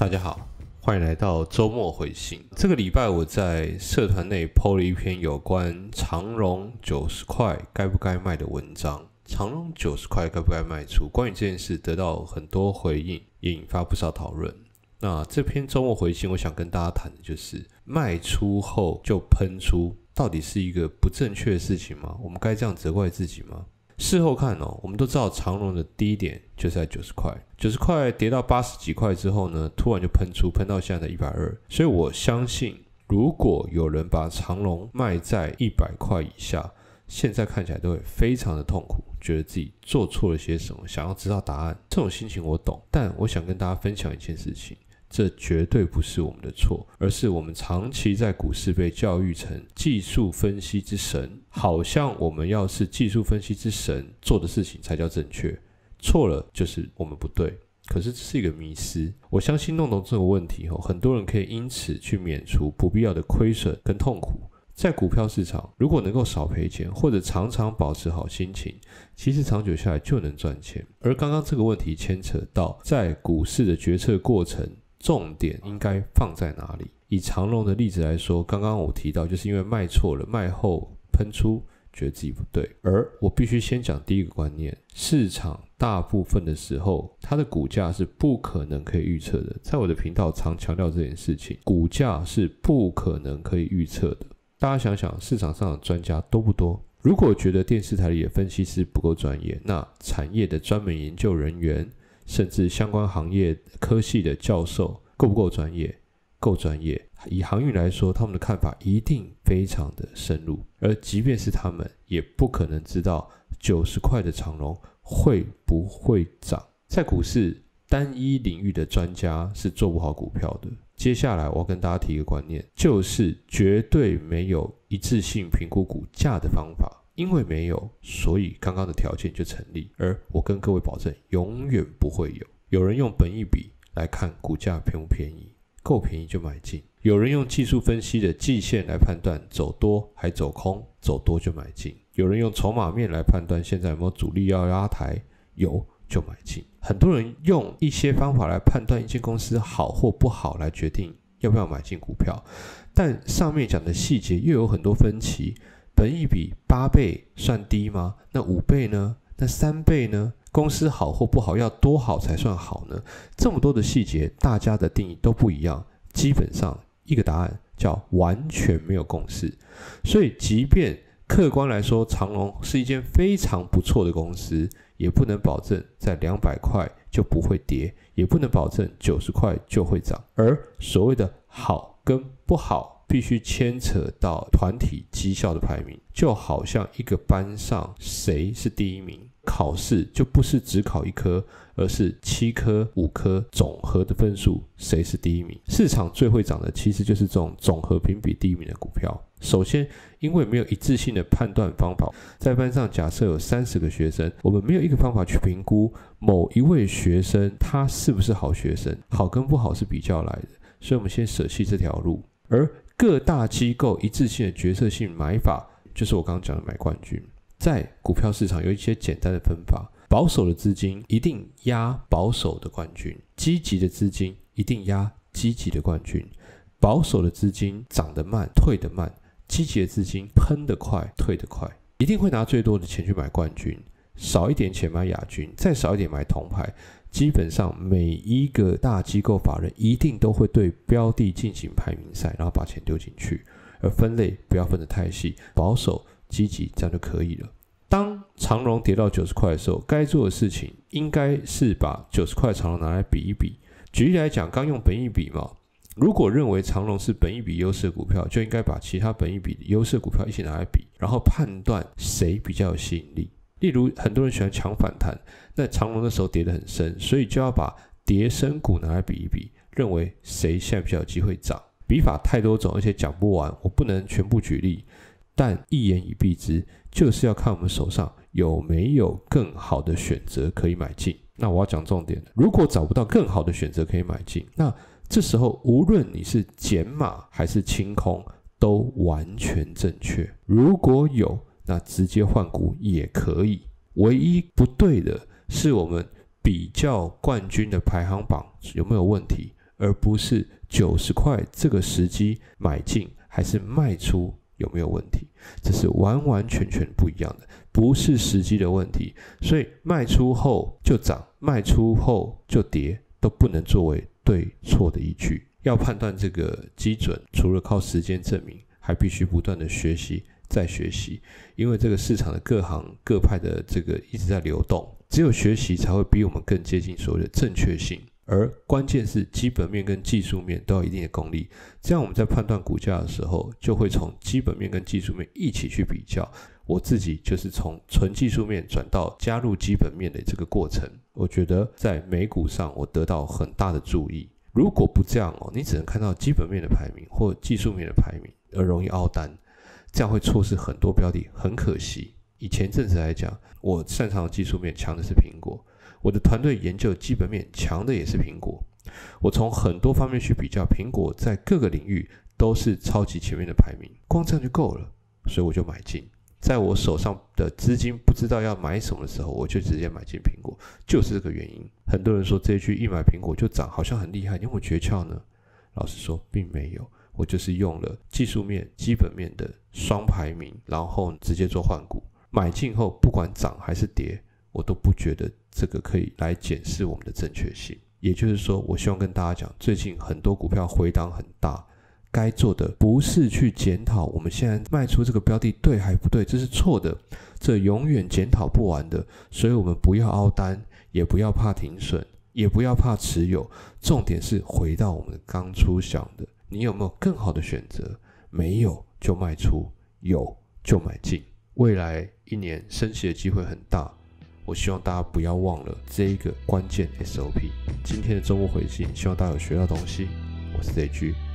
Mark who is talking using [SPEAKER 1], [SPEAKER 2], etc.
[SPEAKER 1] 大家好，欢迎来到周末回信。这个礼拜我在社团内 PO 了一篇有关长荣九十块该不该卖的文章。长荣九十块该不该卖出？关于这件事得到很多回应，也引发不少讨论。那这篇周末回信，我想跟大家谈的就是卖出后就喷出，到底是一个不正确的事情吗？我们该这样责怪自己吗？事后看哦，我们都知道长荣的低点就是在九十块，九十块跌到八十几块之后呢，突然就喷出，喷到现在的一百二。所以我相信，如果有人把长荣卖在一百块以下，现在看起来都会非常的痛苦，觉得自己做错了些什么，想要知道答案。这种心情我懂，但我想跟大家分享一件事情。这绝对不是我们的错，而是我们长期在股市被教育成技术分析之神，好像我们要是技术分析之神做的事情才叫正确，错了就是我们不对。可是这是一个迷失。我相信弄懂这个问题后，很多人可以因此去免除不必要的亏损跟痛苦。在股票市场，如果能够少赔钱，或者常常保持好心情，其实长久下来就能赚钱。而刚刚这个问题牵扯到在股市的决策过程。重点应该放在哪里？以长隆的例子来说，刚刚我提到，就是因为卖错了，卖后喷出，觉得自己不对。而我必须先讲第一个观念：市场大部分的时候，它的股价是不可能可以预测的。在我的频道常强调这件事情，股价是不可能可以预测的。大家想想，市场上的专家多不多？如果觉得电视台里的分析师不够专业，那产业的专门研究人员。甚至相关行业科系的教授够不够专业？够专业。以航运来说，他们的看法一定非常的深入。而即便是他们，也不可能知道九十块的长龙会不会涨。在股市单一领域的专家是做不好股票的。接下来我跟大家提一个观念，就是绝对没有一致性评估股价的方法。因为没有，所以刚刚的条件就成立。而我跟各位保证，永远不会有。有人用本益比来看股价便不便宜，够便宜就买进；有人用技术分析的季线来判断走多还走空，走多就买进；有人用筹码面来判断现在有没有主力要拉抬，有就买进。很多人用一些方法来判断一间公司好或不好，来决定要不要买进股票，但上面讲的细节又有很多分歧。本一比八倍算低吗？那五倍呢？那三倍呢？公司好或不好要多好才算好呢？这么多的细节，大家的定义都不一样。基本上一个答案叫完全没有共识。所以，即便客观来说，长隆是一间非常不错的公司，也不能保证在两百块就不会跌，也不能保证九十块就会涨。而所谓的好跟不好。必须牵扯到团体绩效的排名，就好像一个班上谁是第一名，考试就不是只考一科，而是七科、五科总和的分数，谁是第一名？市场最会涨的其实就是这种总和评比第一名的股票。首先，因为没有一致性的判断方法，在班上假设有三十个学生，我们没有一个方法去评估某一位学生他是不是好学生，好跟不好是比较来的，所以我们先舍弃这条路，而。各大机构一致性的决策性买法，就是我刚刚讲的买冠军。在股票市场有一些简单的分法：保守的资金一定压保守的冠军，积极的资金一定压积极的冠军。保守的资金涨得慢，退得慢；积极的资金喷得快，退得快。一定会拿最多的钱去买冠军，少一点钱买亚军，再少一点买铜牌。基本上每一个大机构法人一定都会对标的进行排名赛，然后把钱丢进去，而分类不要分得太细，保守、积极这样就可以了。当长荣跌到九十块的时候，该做的事情应该是把九十块长荣拿来比一比。举例来讲，刚用本一比嘛，如果认为长荣是本一比优势的股票，就应该把其他本一比优势股票一起拿来比，然后判断谁比较有吸引力。例如，很多人喜欢抢反弹，那长龙的时候跌得很深，所以就要把跌深股拿来比一比，认为谁现在比较有机会涨。笔法太多种，而且讲不完，我不能全部举例，但一言以蔽之，就是要看我们手上有没有更好的选择可以买进。那我要讲重点如果找不到更好的选择可以买进，那这时候无论你是减码还是清空，都完全正确。如果有，那直接换股也可以，唯一不对的是我们比较冠军的排行榜有没有问题，而不是九十块这个时机买进还是卖出有没有问题？这是完完全全不一样的，不是时机的问题。所以卖出后就涨，卖出后就跌，都不能作为对错的依据。要判断这个基准，除了靠时间证明，还必须不断的学习。在学习，因为这个市场的各行各派的这个一直在流动，只有学习才会比我们更接近所谓的正确性。而关键是基本面跟技术面都要一定的功力，这样我们在判断股价的时候，就会从基本面跟技术面一起去比较。我自己就是从纯技术面转到加入基本面的这个过程，我觉得在美股上我得到很大的注意。如果不这样哦，你只能看到基本面的排名或技术面的排名，而容易凹单。这样会错失很多标的，很可惜。以前阵子来讲，我擅长的技术面强的是苹果，我的团队研究基本面强的也是苹果。我从很多方面去比较，苹果在各个领域都是超级前面的排名，光这样就够了，所以我就买进。在我手上的资金不知道要买什么的时候，我就直接买进苹果，就是这个原因。很多人说这一句一买苹果就涨，好像很厉害，你有没有诀窍呢？老实说，并没有。我就是用了技术面、基本面的双排名，然后直接做换股。买进后，不管涨还是跌，我都不觉得这个可以来检视我们的正确性。也就是说，我希望跟大家讲，最近很多股票回档很大，该做的不是去检讨我们现在卖出这个标的对还不对，这是错的，这永远检讨不完的。所以，我们不要凹单，也不要怕停损，也不要怕持有。重点是回到我们刚初想的。你有没有更好的选择？没有就卖出，有就买进。未来一年升息的机会很大，我希望大家不要忘了这一个关键 SOP。今天的周末回信，希望大家有学到东西。我是 Z G。